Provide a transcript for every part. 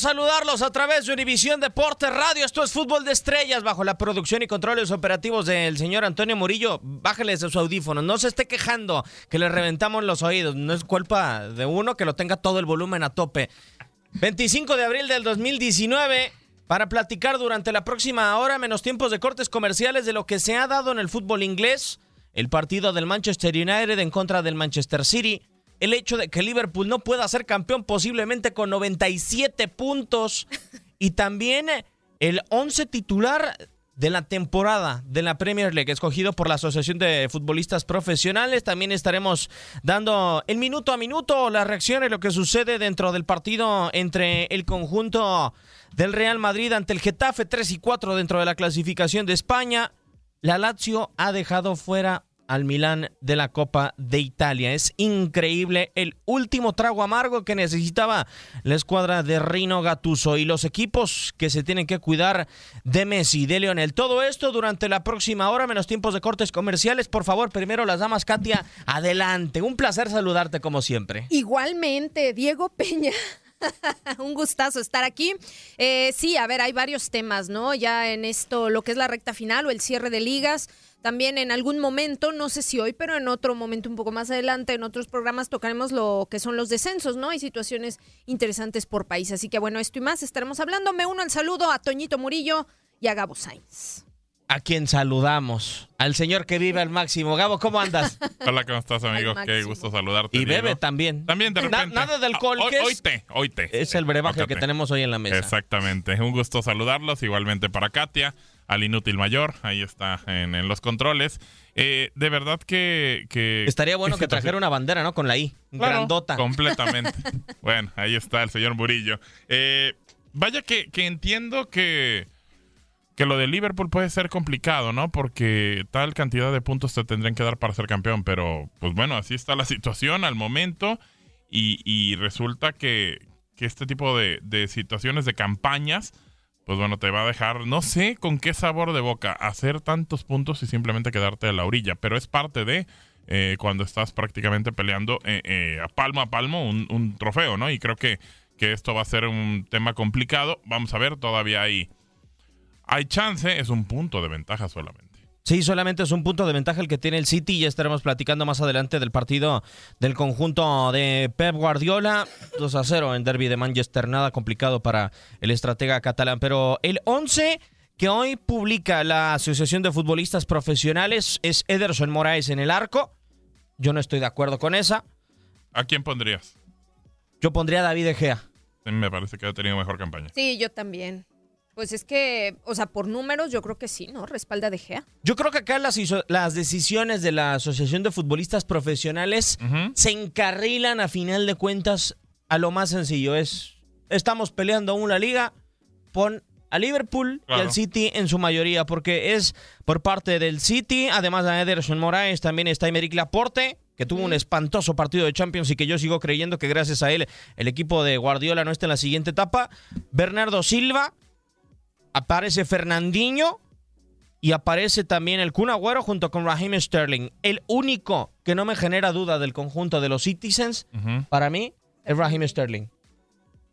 Saludarlos a través de Univisión Deportes Radio. Esto es Fútbol de Estrellas bajo la producción y controles operativos del señor Antonio Murillo. Bájales de su audífono. No se esté quejando que le reventamos los oídos. No es culpa de uno que lo tenga todo el volumen a tope. 25 de abril del 2019 para platicar durante la próxima hora menos tiempos de cortes comerciales de lo que se ha dado en el fútbol inglés. El partido del Manchester United en contra del Manchester City el hecho de que Liverpool no pueda ser campeón posiblemente con 97 puntos y también el 11 titular de la temporada de la Premier League escogido por la Asociación de Futbolistas Profesionales. También estaremos dando el minuto a minuto las reacciones, lo que sucede dentro del partido entre el conjunto del Real Madrid ante el Getafe 3 y 4 dentro de la clasificación de España. La Lazio ha dejado fuera al Milán de la Copa de Italia. Es increíble el último trago amargo que necesitaba la escuadra de Rino Gatuso y los equipos que se tienen que cuidar de Messi, de Leonel. Todo esto durante la próxima hora, menos tiempos de cortes comerciales. Por favor, primero las damas, Katia, adelante. Un placer saludarte como siempre. Igualmente, Diego Peña. Un gustazo estar aquí. Eh, sí, a ver, hay varios temas, ¿no? Ya en esto, lo que es la recta final o el cierre de ligas. También en algún momento, no sé si hoy, pero en otro momento un poco más adelante, en otros programas tocaremos lo que son los descensos, ¿no? Hay situaciones interesantes por país. Así que bueno, esto y más estaremos hablando. Me uno al saludo a Toñito Murillo y a Gabo Sainz. A quien saludamos, al señor que vive al máximo. Gabo, ¿cómo andas? Hola, ¿cómo estás, amigo? Qué gusto saludarte. Y bebe Diego. también. También de Na- repente. nada de alcohol, Ah, hoy, ¿qué es? hoy té. Es el brebaje que tenemos hoy en la mesa. Exactamente. Un gusto saludarlos. Igualmente para Katia, al inútil mayor. Ahí está en, en los controles. Eh, de verdad que. que Estaría bueno que trajera una bandera, ¿no? Con la I. Claro, Grandota. Completamente. bueno, ahí está el señor Murillo. Eh, vaya que, que entiendo que, que lo de Liverpool puede ser complicado, ¿no? Porque tal cantidad de puntos te tendrían que dar para ser campeón. Pero, pues bueno, así está la situación al momento. Y, y resulta que, que este tipo de, de situaciones, de campañas, pues bueno, te va a dejar, no sé con qué sabor de boca, hacer tantos puntos y simplemente quedarte a la orilla. Pero es parte de eh, cuando estás prácticamente peleando eh, eh, a palmo a palmo un, un trofeo, ¿no? Y creo que, que esto va a ser un tema complicado. Vamos a ver, todavía hay, hay chance, es un punto de ventaja solamente. Sí, solamente es un punto de ventaja el que tiene el City. Ya estaremos platicando más adelante del partido del conjunto de Pep Guardiola. 2 a 0 en Derby de Manchester. Nada complicado para el estratega catalán. Pero el 11 que hoy publica la Asociación de Futbolistas Profesionales es Ederson Moraes en el arco. Yo no estoy de acuerdo con esa. ¿A quién pondrías? Yo pondría a David Egea. A mí Me parece que ha tenido mejor campaña. Sí, yo también. Pues es que, o sea, por números yo creo que sí, ¿no? Respalda de Gea. Yo creo que acá las, decisiones de la Asociación de Futbolistas Profesionales se encarrilan a final de cuentas a lo más sencillo. Es, estamos peleando una liga, pon a Liverpool y al City en su mayoría, porque es por parte del City, además de Ederson Moraes, también está Emerick Laporte, que tuvo un espantoso partido de Champions y que yo sigo creyendo que gracias a él el equipo de Guardiola no está en la siguiente etapa. Bernardo Silva, aparece Fernandinho y aparece también el Kun Agüero junto con Raheem Sterling. El único que no me genera duda del conjunto de los Citizens, para mí, es Raheem Sterling.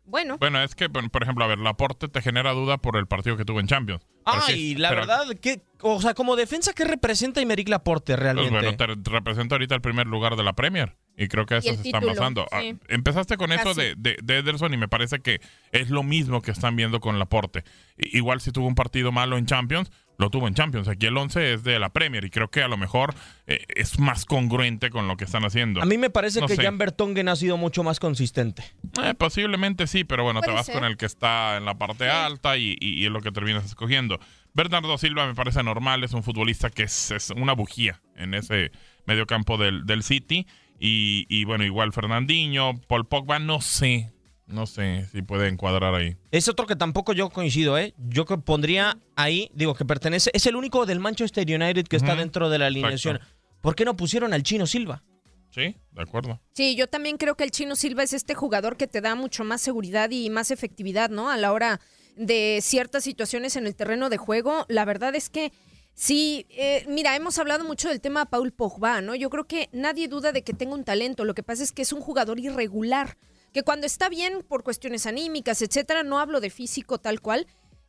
Bueno, Bueno, es que, por ejemplo, a ver, Laporte te genera duda por el partido que tuvo en Champions. Sí, Ay, la pero- verdad, que, o sea, como defensa, ¿qué representa Imeric Laporte Pues realmente? bueno, te te representa ahorita el primer lugar de la Premier. Y creo que eso se están título, basando. Ah, sí. empezaste con eso de, de, de Ederson y me parece que es lo mismo que están viendo con Laporte. Igual si tuvo un partido malo en Champions, lo tuvo en Champions. Aquí el 11 es de la Premier y creo que a lo mejor eh, es más congruente con lo que están haciendo. A mí me parece No que sé. Jan Vertonghen ha sido mucho más consistente. Eh, posiblemente sí, pero bueno, te vas ser. con el que está en la parte alta y, y- y es lo que terminas escogiendo. Bernardo Silva me parece normal, es un futbolista que es, una bujía en ese mediocampo del, del City. Y, y, bueno, igual Fernandinho, Paul Pogba, no sé, no sé si puede encuadrar ahí. Es otro que tampoco yo coincido, ¿eh? Yo que pondría ahí, digo, que pertenece, es el único del Manchester United que está dentro de la alineación. ¿Por qué no pusieron al Chino Silva? Sí, de acuerdo. Sí, yo también creo que el Chino Silva es este jugador que te da mucho más seguridad y más efectividad, ¿no? A la hora de ciertas situaciones en el terreno de juego. La verdad es que sí, eh, mira, hemos hablado mucho del tema Paul Pogba, ¿no? Yo creo que nadie duda de que tenga un talento. Lo que pasa es que es un jugador irregular que cuando está bien por cuestiones anímicas, etcétera, no hablo de físico tal cual,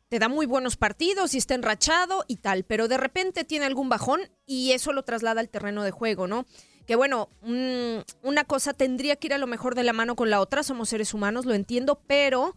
te da muy buenos partidos y está enrachado y tal, pero de repente tiene algún bajón y eso lo traslada al terreno de juego, ¿no? Que bueno, una cosa tendría que ir a lo mejor de la mano con la otra, somos seres humanos, lo entiendo, pero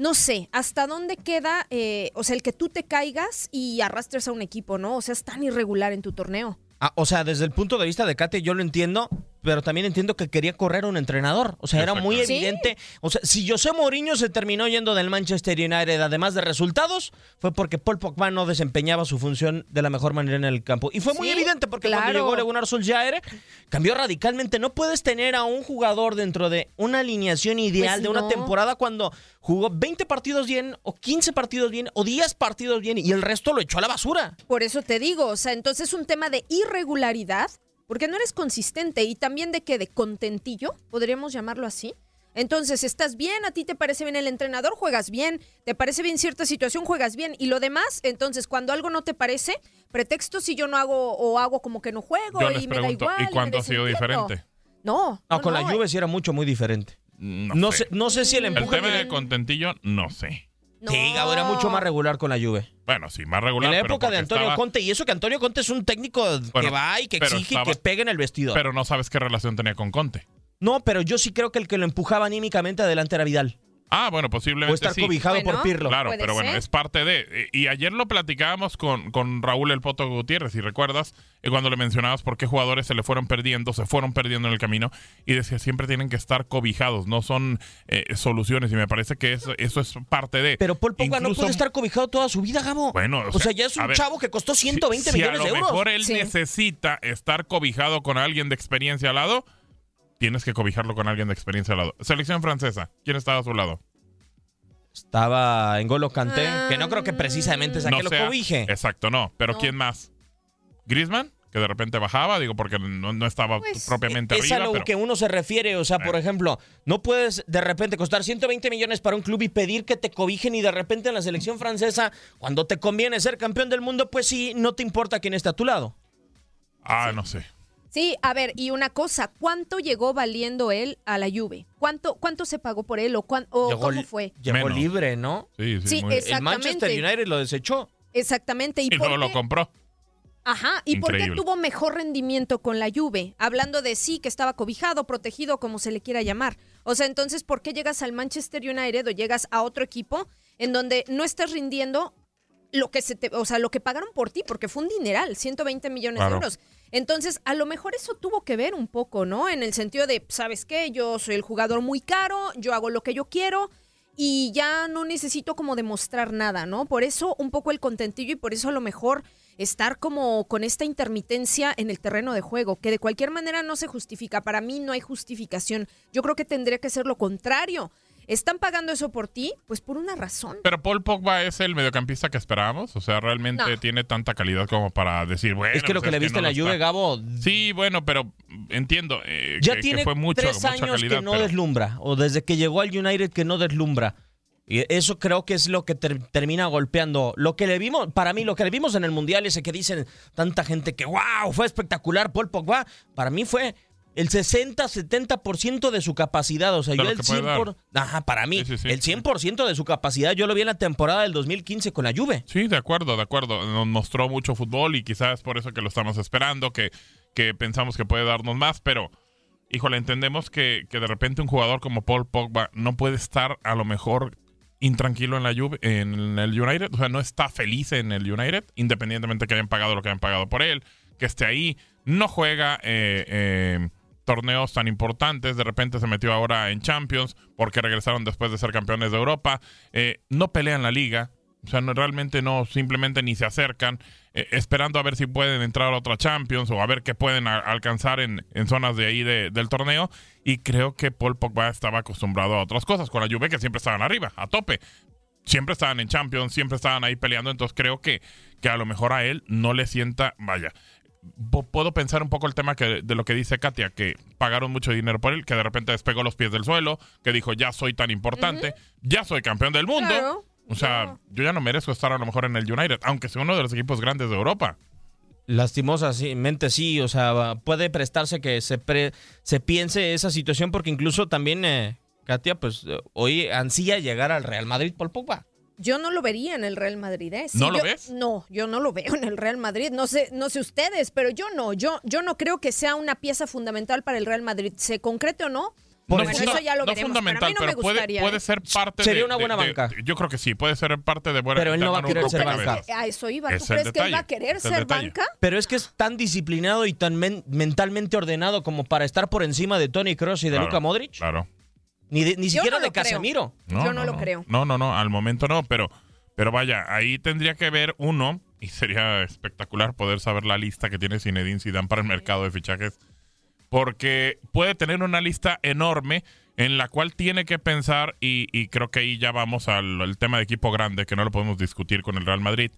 no sé, hasta dónde queda, eh, o sea, el que tú te caigas y arrastres a un equipo, ¿no? O sea, es tan irregular en tu torneo. Ah, o sea, desde el punto de vista de Kate, yo lo entiendo, pero también entiendo que quería correr a un entrenador. O sea, era muy evidente. O sea, si José Mourinho se terminó yendo del Manchester United, además de resultados, fue porque Paul Pogba no desempeñaba su función de la mejor manera en el campo. Y fue muy evidente porque cuando llegó Legunar Solskjaer, cambió radicalmente. No puedes tener a un jugador dentro de una alineación ideal pues de una temporada cuando jugó 20 partidos bien, o 15 partidos bien, o 10 partidos bien, y el resto lo echó a la basura. Por eso te digo, o sea, entonces es un tema de irregularidad porque no eres consistente y también de que de contentillo, podríamos llamarlo así. Entonces, estás bien, a ti te parece bien el entrenador, juegas bien, te parece bien cierta situación, juegas bien. Y lo demás, entonces, cuando algo no te parece, pretexto si yo no hago o hago como que no juego y me da igual. ¿Y cuánto ha sido diferente? No. No, con la lluvia sí era mucho, muy diferente. No, sé. no sé si el empuje... El tema de contentillo, no sé. Sí, Gabo era mucho más regular con la Juve. Bueno, sí, más regular. En la época de Antonio Conte, y eso que Antonio Conte es un técnico que va y que exige y que pega en el vestido. Pero no sabes qué relación tenía con Conte. No, pero yo sí creo que el que lo empujaba anímicamente adelante era Vidal. Ah, bueno, posiblemente. O estar cobijado por Pirlo. Claro, pero bueno, es parte de. Y ayer lo platicábamos con, con Raúl El Poto Gutiérrez, si recuerdas, eh, cuando le mencionabas por qué jugadores se le fueron perdiendo, se fueron perdiendo en el camino, y decía siempre tienen que estar cobijados, no son eh, soluciones, y me parece que eso, eso es parte de. Pero Paul Pogba no puede estar cobijado toda su vida, Gabo. Bueno, o, sea, ya es un chavo que costó 120 millones de euros. A lo mejor él necesita estar cobijado con alguien de experiencia al lado tienes que cobijarlo con alguien de experiencia al lado. Selección francesa, ¿quién estaba a su lado? Estaba en Golo Canté, que no creo que precisamente sea que lo cobije. Exacto, no. Pero ¿quién más? ¿Griezmann? Que de repente bajaba, digo, porque no, estaba pues, propiamente es arriba. Es a lo que uno se refiere. O sea, por eh. ejemplo, no puedes de repente costar 120 millones para un club y pedir que te cobijen y de repente en la selección francesa, cuando te conviene ser campeón del mundo, pues sí, no te importa quién está a tu lado. Ah, no sé. Sí, a ver, y una cosa, ¿cuánto llegó valiendo él a la Juve? ¿Cuánto, cuánto se pagó por él o, cómo fue? Llegó libre, ¿no? Sí, sí, El Manchester United lo desechó. Exactamente. Y, no lo compró. Ajá, ¿y por qué tuvo mejor rendimiento con la Juve? Hablando de sí, que estaba cobijado, protegido, como se le quiera llamar. O sea, entonces, ¿por qué llegas al Manchester United o llegas a otro equipo en donde no estás rindiendo lo que se te, o sea, lo que pagaron por ti, porque fue un dineral, 120 millones de euros. Entonces, a lo mejor eso tuvo que ver un poco, ¿no? En el sentido de, ¿sabes qué? Yo soy el jugador muy caro, yo hago lo que yo quiero y ya no necesito como demostrar nada, ¿no? Por eso un poco el contentillo y por eso a lo mejor estar como con esta intermitencia en el terreno de juego, que de cualquier manera no se justifica. Para mí no hay justificación. Yo creo que tendría que ser lo contrario están pagando eso por ti, pues por una razón. Pero Paul Pogba es el mediocampista que esperábamos, o sea, realmente tiene tanta calidad como para decir, bueno. Es que lo pues que le viste en la Juve, Gabo. Sí, bueno, pero entiendo eh, ya tiene fue mucho, tres años que no deslumbra, o desde que llegó al United que no deslumbra. Y eso creo que es lo que termina golpeando. Lo que le vimos, para mí, lo que le vimos en el Mundial, ese que dicen tanta gente que, wow, fue espectacular Paul Pogba, para mí fue el 60-70% de su capacidad. O sea, yo el 100%. Ajá, para mí, el 100% de su capacidad yo lo vi en la temporada del 2015 con la Juve. Sí, de acuerdo, de acuerdo. Nos mostró mucho fútbol y quizás por eso que lo estamos esperando, que, que pensamos que puede darnos más, pero. Híjole, entendemos que, que de repente un jugador como Paul Pogba no puede estar a lo mejor intranquilo en la Juve, en el United, o sea, no está feliz en el United, independientemente que hayan pagado lo que hayan pagado por él, que esté ahí, no juega eh, eh, torneos tan importantes. De repente se metió ahora en Champions porque regresaron después de ser campeones de Europa. Eh, no pelean la liga. O sea, no, realmente no, simplemente ni se acercan, eh, esperando a ver si pueden entrar a otra Champions o a ver qué pueden alcanzar en, en, zonas de ahí del torneo. Y creo que Paul Pogba estaba acostumbrado a otras cosas. Con la Juve que siempre estaban arriba, a tope. Siempre estaban en Champions, siempre estaban ahí peleando. Entonces creo que, que a lo mejor a él no le sienta, vaya, puedo pensar un poco el tema que, de lo que dice Katia, que pagaron mucho dinero por él, que de repente despegó los pies del suelo, que dijo, ya soy tan importante, ya soy campeón del mundo. o sea, yo ya no merezco estar a lo mejor en el United, aunque sea uno de los equipos grandes de Europa. Lastimosamente sí, o sea, puede prestarse que se, se piense esa situación porque incluso también, eh, Katia, pues hoy ansía llegar al Real Madrid por Pogba yo no lo vería en el Real Madrid. ¿eh? ¿No lo ves? No, yo no lo veo en el Real Madrid. No sé, no sé ustedes, pero yo no. Yo, yo no creo que sea una pieza fundamental para el Real Madrid. ¿Se concrete o no? bueno, eso ya lo no fundamental, pero, puede, puede, ¿eh? ser parte Sería una buena banca. yo creo que sí, puede ser parte de buena Pero él no va a querer ser banca. A eso iba. ¿Tú crees que él va a querer ser banca? Pero es que es tan disciplinado y tan mentalmente ordenado como para estar por encima de Tony Cross y de Luka Modric. Claro. Ni, ni siquiera de Casemiro. yo no, lo creo. No, no, no, al momento no, pero pero vaya, ahí tendría que ver uno, y sería espectacular poder saber la lista que tiene Zinedine Zidane para el mercado de fichajes, porque puede tener una lista enorme en la cual tiene que pensar, y, creo que ahí ya vamos al, tema de equipo grande, que no lo podemos discutir con el Real Madrid,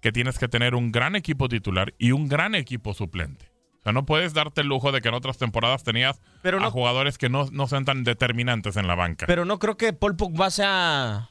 que tienes que tener un gran equipo titular y un gran equipo suplente. O sea, no puedes darte el lujo de que en otras temporadas tenías a jugadores que no, no sean tan determinantes en la banca. Pero no creo que Paul Pogba sea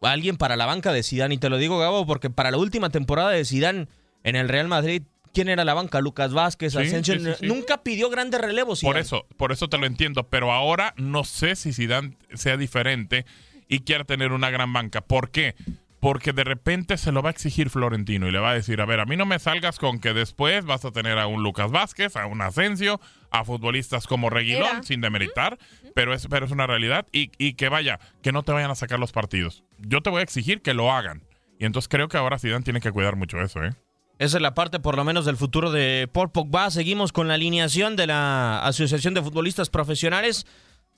alguien para la banca de Zidane. Y te lo digo, Gabo, porque para la última temporada de Zidane en el Real Madrid, ¿quién era la banca? Lucas Vázquez, Asensio. Nunca pidió grandes relevos. Por eso, por eso te lo entiendo. Pero ahora no sé si Zidane sea diferente y quiera tener una gran banca. ¿Por qué? Porque de repente se lo va a exigir Florentino y le va a decir, a ver, a mí no me salgas con que después vas a tener a un Lucas Vázquez, a un Asensio, a futbolistas como Reguilón, sin demeritar, pero es, pero es una realidad y, y, que vaya, que no te vayan a sacar los partidos. Yo te voy a exigir que lo hagan. Y entonces creo que ahora Zidane tiene que cuidar mucho eso, ¿eh? Esa es la parte, por lo menos, del futuro de Paul Pogba. Seguimos con la alineación de la Asociación de Futbolistas Profesionales.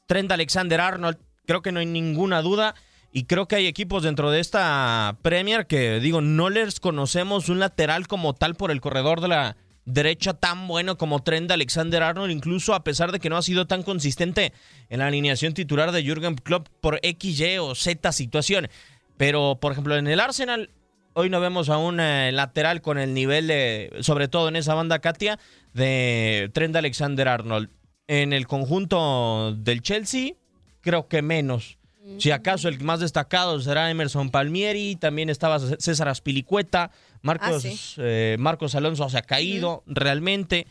Trent Alexander Arnold, creo que no hay ninguna duda. Y creo que hay equipos dentro de esta Premier que, digo, no les conocemos un lateral como tal por el corredor de la derecha tan bueno como Trent Alexander Arnold, incluso a pesar de que no ha sido tan consistente en la alineación titular de Jürgen Klopp por X, o Z situación. Pero, por ejemplo, en el Arsenal, hoy no vemos a un eh, lateral con el nivel de, sobre todo en esa banda Katia, de Trent Alexander Arnold. En el conjunto del Chelsea, creo que menos. Si acaso el más destacado será Emerson Palmieri, también estaba César Aspilicueta, Marcos, ah, eh, Marcos Alonso se ha caído realmente.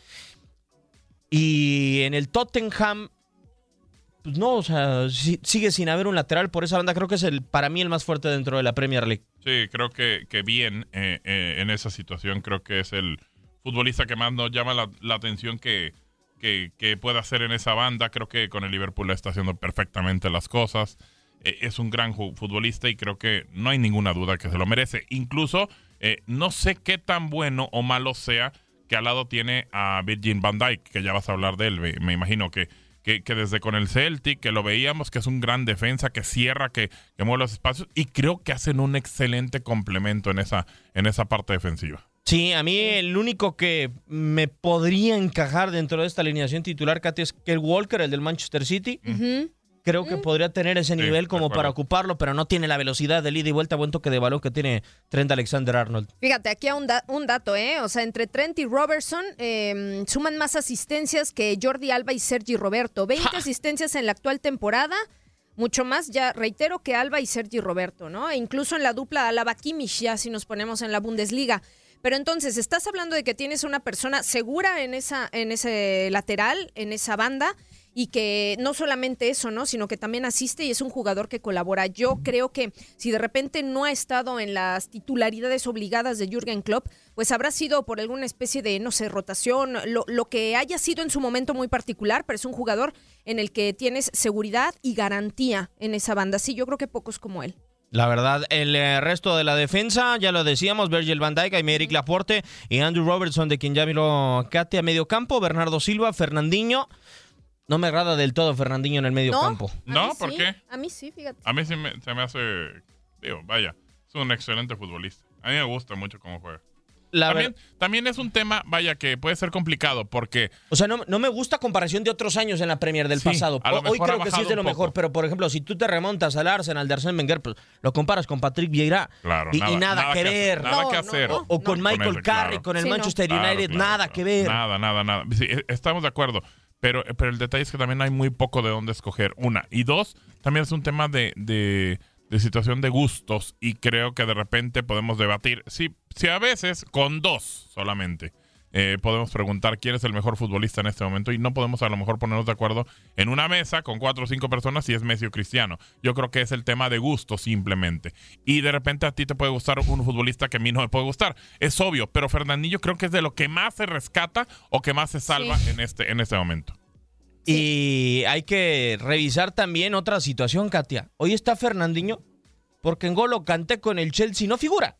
Y en el Tottenham, pues no, o sea, sigue sin haber un lateral por esa banda. Creo que es el para mí el más fuerte dentro de la Premier League. Sí, creo que, que bien eh, eh, en esa situación. Creo que es el futbolista que más nos llama la, atención que, que, que puede hacer en esa banda. Creo que con el Liverpool está haciendo perfectamente las cosas. Eh, es un gran futbolista y creo que no hay ninguna duda que se lo merece. Incluso eh, no sé qué tan bueno o malo sea que al lado tiene a Virgin van Dijk, que ya vas a hablar de él, me, imagino que, que, desde con el Celtic, que lo veíamos, que es un gran defensa, que cierra, que, que mueve los espacios, y creo que hacen un excelente complemento en esa, en esa parte defensiva. Sí, a mí el único que me podría encajar dentro de esta alineación titular, Katy, es el Walker, el del Manchester City creo que podría tener ese nivel como para ocuparlo, pero no tiene la velocidad de ida y vuelta, buen toque de balón que tiene Trent Alexander Arnold. Fíjate, aquí hay un, un dato, ¿eh? O sea, entre Trent y Robertson em, suman más asistencias que Jordi Alba y Sergi Roberto. 20 asistencias en la actual temporada. Mucho más, ya reitero, que Alba y Sergi Roberto, ¿no? E incluso en la dupla Alaba-Kimmich, ya si nos ponemos en la Bundesliga. Pero entonces, estás hablando de que tienes una persona segura en, esa, en ese lateral, en esa banda, y que no solamente eso, ¿no? Sino que también asiste y es un jugador que colabora. Yo creo que si de repente no ha estado en las titularidades obligadas de Jürgen Klopp, pues habrá sido por alguna especie de, no sé, rotación, lo, lo que haya sido en su momento muy particular, pero es un jugador en el que tienes seguridad y garantía en esa banda. Sí, yo creo que pocos como él. La verdad, el eh, resto de la defensa, ya lo decíamos, Virgil van Dijk, Aymeric Laporte y Andrew Robertson, de quien ya miró Katia a medio campo, Bernardo Silva, Fernandinho. No me agrada del todo Fernandinho en el medio campo. ¿No? ¿Por qué? A mí sí, fíjate. A mí sí me, se me hace, digo, vaya, es un excelente futbolista. A mí me gusta mucho cómo juega. La También, ver- también es un tema, vaya, que puede ser complicado porque o sea, no, no me gusta comparación de otros años en la Premier del Sí, pasado. a lo Hoy creo ha que sí es de lo mejor, pero por ejemplo, si tú te remontas al Arsenal de Arsène Wenger, pues lo comparas con Patrick Vieira Claro, y, y nada- nada, nada que ver. nada No, que no, hacer. no. O con Michael ese, Carrick, claro. con el Sí. Manchester United, claro, nada claro. que ver. Nada, nada, nada. Sí, estamos de acuerdo. Pero, pero el detalle es que también hay muy poco de dónde escoger. Una. Y dos, también es un tema de, de, de situación de gustos. Y creo que de repente podemos debatir. Si, si a veces, con dos solamente, eh, podemos preguntar quién es el mejor futbolista en este momento. Y no podemos a lo mejor ponernos de acuerdo en una mesa con cuatro o cinco personas si es Messi o Cristiano. Yo creo que es el tema de gusto simplemente. Y de repente a ti te puede gustar un futbolista que a mí no me puede gustar. Es obvio, pero Fernandinho creo que es de lo que más se rescata o que más se salva Sí. en, este, en este momento. Y hay que revisar también otra situación, Katia. Hoy está Fernandinho porque en Golo Canté con el Chelsea no figura.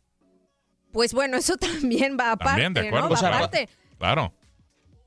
Pues bueno, eso también va aparte, También, de acuerdo. ¿no? Va O sea, aparte. Claro.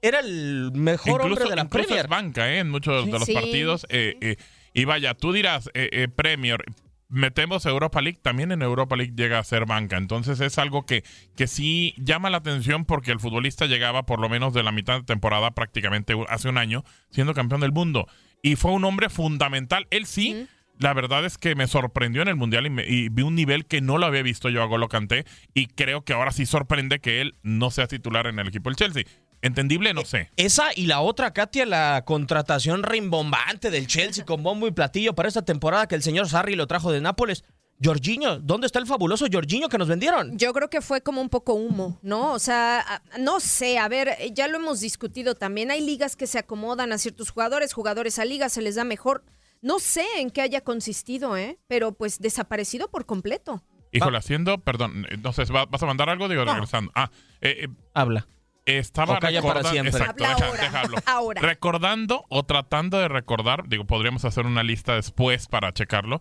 Era el mejor hombre de la incluso Premier. es banca ¿eh? en muchos de los Sí, partidos. eh, eh, y vaya, tú dirás, eh, eh, Premier, metemos Europa League, también en Europa League llega a ser banca. Entonces es algo que, que sí llama la atención porque el futbolista llegaba por lo menos de la mitad de temporada, prácticamente hace un año, siendo campeón del mundo. Y fue un hombre fundamental. Él sí. La verdad es que me sorprendió en el Mundial y, me- y vi un nivel que no lo había visto yo a Golo Kanté y creo que ahora sí sorprende que él no sea titular en el equipo del Chelsea. ¿Entendible? No sé. Esa y la otra, Katia, la contratación rimbombante del Chelsea con bombo y platillo para esta temporada que el señor Sarri lo trajo de Nápoles. Jorginho, ¿dónde está el fabuloso Jorginho que nos vendieron? Yo creo que fue como un poco humo, ¿no? O sea, no sé, a ver, eh, ya lo hemos discutido también. Hay ligas que se acomodan a ciertos jugadores, jugadores a ligas se les da mejor. No sé en qué haya consistido, ¿eh? Pero pues desaparecido por completo. Híjole, haciendo, perdón, entonces, ¿va- ¿vas a mandar algo? Digo, No. regresando. Ah, eh, eh, Habla. estaba O calla para recordando. siempre. Exacto, Habla deja- ahora. Recordando o tratando de recordar, digo, podríamos hacer una lista después para checarlo.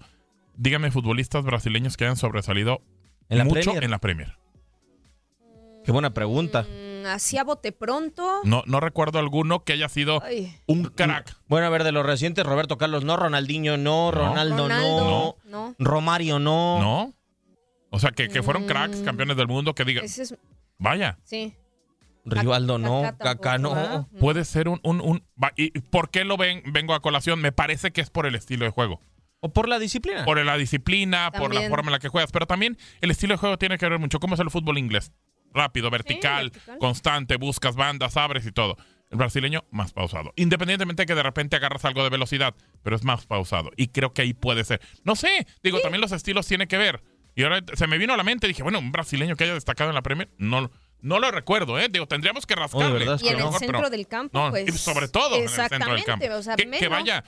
Dígame futbolistas brasileños que hayan sobresalido ¿En la mucho Premier? en la Premier. Qué buena pregunta. Mm, Así a bote pronto. No, no recuerdo alguno que haya sido Ay, un crack. Bueno, a ver, de los recientes, Roberto Carlos no, Ronaldinho no, Ronaldo, Ronaldo, no, no. Romario no. ¿No? O sea, que, que fueron Mm. cracks, campeones del mundo, que digan, es, vaya, sí. Rivaldo no, Kaká Kaká no. puede ser un... un, un- ¿Y por qué lo ven, vengo a colación? Me parece que es por el estilo de juego. O por la disciplina. por la disciplina, por la forma en la que juegas, pero también el estilo de juego tiene que ver mucho. ¿Cómo es el fútbol inglés? Rápido, vertical, vertical. constante, buscas bandas, abres y todo. El brasileño, más pausado. Independientemente de que de repente agarras algo de velocidad, pero es más pausado. Y creo que ahí puede ser. No sé, digo, también los estilos tienen que ver. Y ahora se me vino a la mente, dije, bueno, un brasileño que haya destacado en la Premier, no, no lo recuerdo, ¿eh? Digo, tendríamos que rascarle. es Y en el mejor, centro pero- del campo, no, pues. y sobre todo en el centro del campo. Exactamente, o sea, que, que menos. vaya,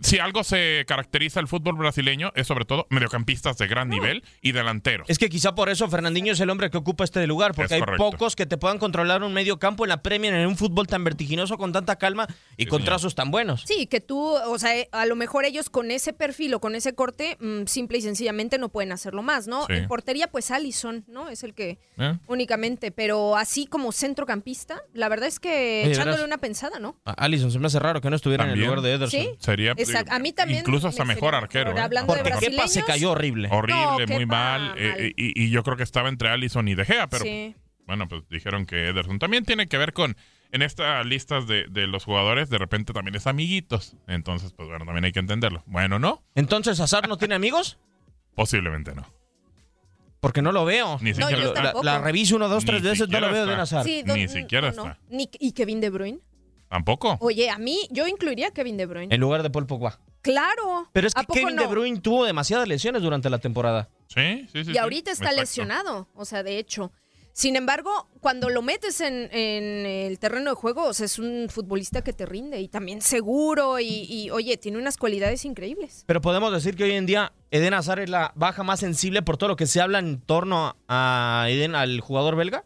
si algo se caracteriza el fútbol brasileño es sobre todo mediocampistas de gran nivel y delanteros. Es que quizá por eso Fernandinho es el hombre que ocupa este lugar, porque Es hay pocos que te puedan controlar un medio campo en la Premier en un fútbol tan vertiginoso, con tanta calma y Sí, con señor. trazos tan buenos. Sí, que tú, o sea, eh, a lo mejor ellos con ese perfil o con ese corte, mm, simple y sencillamente no pueden hacerlo más, ¿no? Sí. En portería, pues Allison, ¿no? Es el que ¿Eh? únicamente, pero así como centrocampista, la verdad es que Oye, echándole verás. una pensada, ¿no? A Allison se me hace raro que no estuviera en el lugar de Ederson. Sí. Sería Exacto. digo, A mí también incluso hasta me mejor arquero. mejor. ¿eh? Hablando de Porque Kepa se cayó horrible. Horrible, No, muy Kepa, mal. eh, mal. y, y yo creo que estaba entre Allison y De Gea, pero sí. bueno, pues dijeron que Ederson también tiene que ver con. En estas listas de, de los jugadores, de repente también es amiguitos. Entonces, pues bueno, también hay que entenderlo. Bueno, ¿no? Entonces, ¿Hazard no tiene amigos? Posiblemente no. Porque no lo veo. Ni No, siquiera yo está. La, la reviso uno, dos, Ni tres veces, no lo veo de está. Sí, Ni siquiera no, no. está. Ni- ¿Y Kevin De Bruyne? Tampoco. Oye, a mí, yo incluiría a Kevin De Bruyne. En lugar de Paul Pogba. Claro. Pero es ¿A que Kevin no? De Bruyne tuvo demasiadas lesiones durante la temporada. Sí, sí, sí. Y sí. ahorita está Exacto. lesionado, o sea, de hecho. Sin embargo, cuando lo metes en, en el terreno de juego, o sea, es un futbolista que te rinde y también seguro y, y, oye, tiene unas cualidades increíbles. Pero podemos decir que hoy en día Eden Hazard es la baja más sensible por todo lo que se habla en torno a Eden, al jugador belga.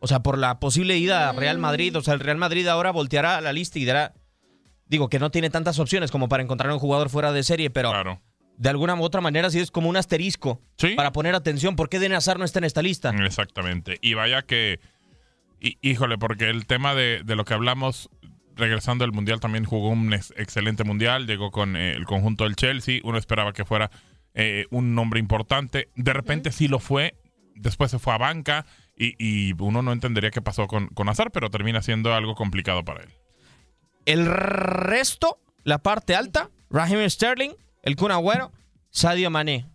O sea, por la posible ida a Real Madrid. O sea, el Real Madrid ahora volteará la lista y dará. Digo que no tiene tantas opciones como para encontrar un jugador fuera de serie, pero Claro. de alguna u otra manera sí es como un asterisco Sí. para poner atención. ¿Por qué Hazard no está en esta lista? Exactamente. Y vaya que, hí- híjole, porque el tema de, de lo que hablamos, regresando al Mundial, también jugó un ex- excelente Mundial, llegó con eh, el conjunto del Chelsea, uno esperaba que fuera eh, un nombre importante. De repente sí lo fue, después se fue a banca y, y uno no entendería qué pasó con, con Azar, pero termina siendo algo complicado para él. El resto, la parte alta, Raheem Sterling, el Kun Agüero, Sadio Mané.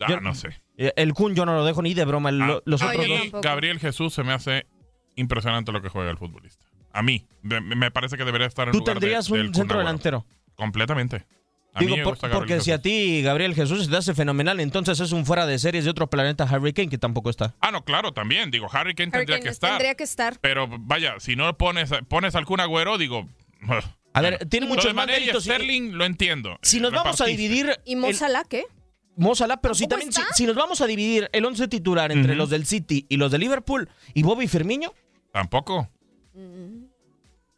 Ah, Yo- no sé. Eh, El Kun yo no lo dejo ni de broma. el- Ah, los a otros dos. Gabriel Jesús se me hace impresionante lo que juega el futbolista. A mí, me, me parece que debería estar en Tú lugar de- tendrías un centro delantero. Completamente. A Digo, mí me por- gusta Gabriel porque si a ti Gabriel Jesús se te hace fenomenal, entonces es un fuera de series de otro planeta Harry Kane que tampoco está. Ah, no, claro, también. Digo, Harry Kane Harry tendría Kane que estar. Tendría que estar. Pero vaya, si no pones, pones al Kun Agüero, digo. A ver, bueno. tiene de más méritos. Sterling lo entiendo. Si nos vamos a dividir. ¿Y Mo Salah qué? Mo Salah, pero si ¿Tampoco también si, nos vamos a dividir el once titular entre los del City y los de Liverpool y Bobby Firmino, Tampoco, Mm,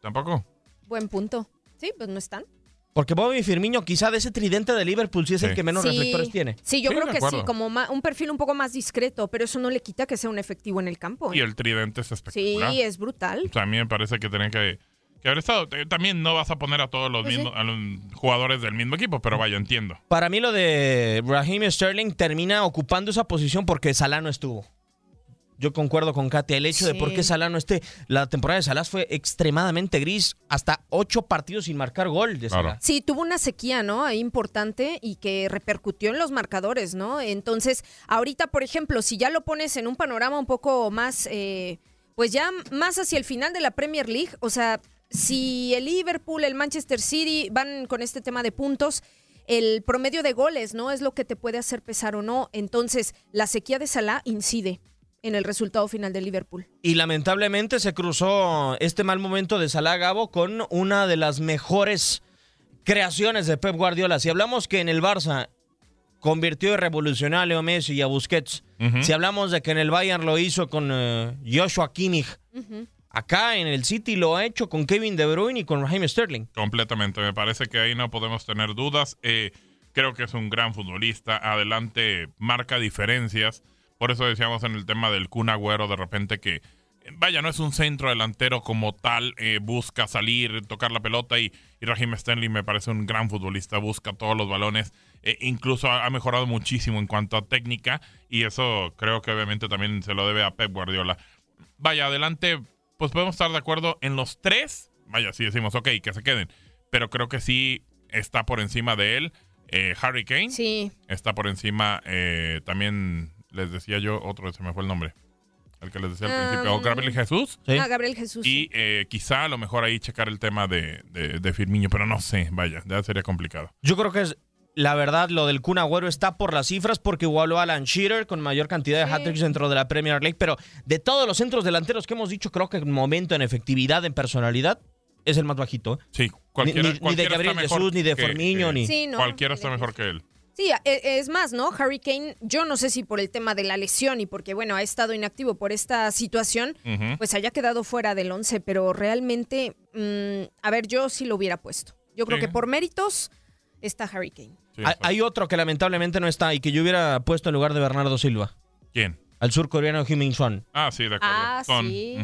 tampoco. buen punto. Sí, pues no están. Porque Bobby Firmino quizá de ese tridente de Liverpool sí es el Sí. que menos sí, reflectores tiene. Sí, yo Sí, creo que sí, como un perfil un poco más discreto, pero eso no le quita que sea un efectivo en el campo. Y ¿eh? el tridente es Sí, espectacular. es brutal. O sea, a mí me parece que tienen que, que haber estado. Eh, También no vas a poner a todos los Pues sí. mismos a los jugadores del mismo equipo, pero vaya, entiendo. Para mí lo de Raheem Sterling termina ocupando esa posición porque Salah no estuvo. Yo concuerdo con Katia. El hecho de por qué Salah no esté. La temporada de Salah fue extremadamente gris. Hasta ocho partidos sin marcar gol de Claro. Salah. Sí, tuvo una sequía, ¿no? Ahí importante y que repercutió en los marcadores, ¿no? Entonces, ahorita, por ejemplo, si ya lo pones en un panorama un poco más, eh, pues ya más hacia el final de la Premier League, o sea, si el Liverpool, el Manchester City van con este tema de puntos, el promedio de goles, ¿no? Es lo que te puede hacer pesar o no. Entonces, la sequía de Salah incide en el resultado final del Liverpool. Y lamentablemente se cruzó este mal momento de Salah Gabo con una de las mejores creaciones de Pep Guardiola. Si hablamos que en el Barça convirtió y revolucionó a Leo Messi y a Busquets, si hablamos de que en el Bayern lo hizo con eh, Joshua Kimmich, acá en el City lo ha hecho con Kevin De Bruyne y con Raheem Sterling. Completamente. Me parece que ahí no podemos tener dudas. Eh, creo que es un gran futbolista. Adelante, marca diferencias. Por eso decíamos en el tema del Kun Agüero de repente que, vaya, no es un centro delantero como tal. eh, busca salir, tocar la pelota y, y Raheem Stanley me parece un gran futbolista. Busca todos los balones. eh, incluso ha, ha mejorado muchísimo en cuanto a técnica. Y eso creo que obviamente también se lo debe a Pep Guardiola. Vaya, adelante, pues podemos estar de acuerdo en los tres. Vaya, si decimos, ok, que se queden. Pero creo que sí está por encima de él eh, Harry Kane. Sí, Está por encima eh, también, les decía yo, otro, se me fue el nombre. El que les decía al Ah, principio, o Gabriel Jesús. ¿sí? ah, Gabriel Jesús. Y eh, quizá a lo mejor ahí checar el tema de, de, de Firmino, pero no sé, vaya, ya sería complicado. Yo creo que es la verdad lo del Kun Agüero está por las cifras porque igualó a Alan Shearer con mayor cantidad de Sí. hat-tricks dentro de la Premier League, pero de todos los centros delanteros que hemos dicho, creo que en momento, en efectividad, en personalidad, es el más bajito. ¿eh? Sí, Ni, cualquiera, ni- ni de cualquiera está Gabriel Jesús, ni de que- que- ni... Sí, no, cualquiera ni está de mejor que él. Sí, e- es más, ¿no? Harry Kane, yo no sé si por el tema de la lesión y porque, bueno, ha estado inactivo por esta situación, pues haya quedado fuera del 11, pero realmente, mm, a ver, yo sí lo hubiera puesto. Yo creo Sí. que por méritos está Harry Kane. Sí, Hay, otro que lamentablemente no está y que yo hubiera puesto en lugar de Bernardo Silva, ¿Quién? al surcoreano Heung-min Son. Ah, sí, de acuerdo. Ah, Son, sí.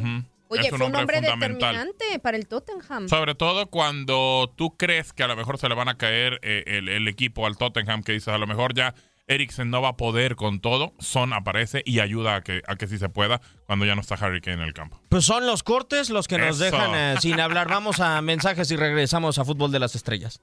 Oye, Es fue un hombre fundamental. determinante para el Tottenham. Sobre todo cuando tú crees que a lo mejor se le van a caer eh, el, el equipo al Tottenham, que dices a lo mejor ya Eriksen no va a poder con todo, Son aparece y ayuda a que, a que sí se pueda cuando ya no está Harry Kane en el campo. Pues son los cortes los que nos Eso. dejan eh, sin hablar. Vamos a mensajes y regresamos a Fútbol de las Estrellas.